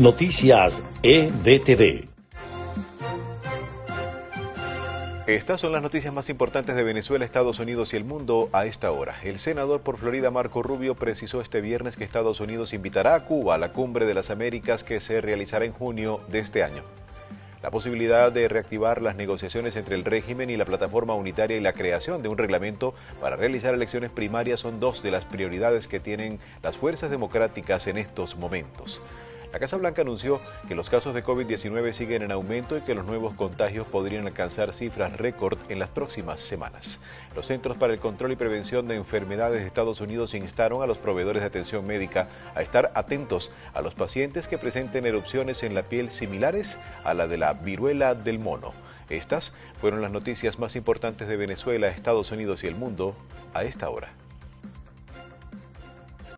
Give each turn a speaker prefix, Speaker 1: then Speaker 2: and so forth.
Speaker 1: Noticias EDTV.
Speaker 2: Estas son las noticias más importantes de Venezuela, Estados Unidos y el mundo a esta hora. El senador por Florida Marco Rubio precisó este viernes que Estados Unidos invitará a Cuba a la Cumbre de las Américas que se realizará en junio de este año. La posibilidad de reactivar las negociaciones entre el régimen y la plataforma unitaria y la creación de un reglamento para realizar elecciones primarias son dos de las prioridades que tienen las fuerzas democráticas en estos momentos. La Casa Blanca anunció que los casos de COVID-19 siguen en aumento y que los nuevos contagios podrían alcanzar cifras récord en las próximas semanas. Los Centros para el Control y Prevención de Enfermedades de Estados Unidos instaron a los proveedores de atención médica a estar atentos a los pacientes que presenten erupciones en la piel similares a la de la viruela del mono. Estas fueron las noticias más importantes de Venezuela, Estados Unidos y el mundo a esta hora.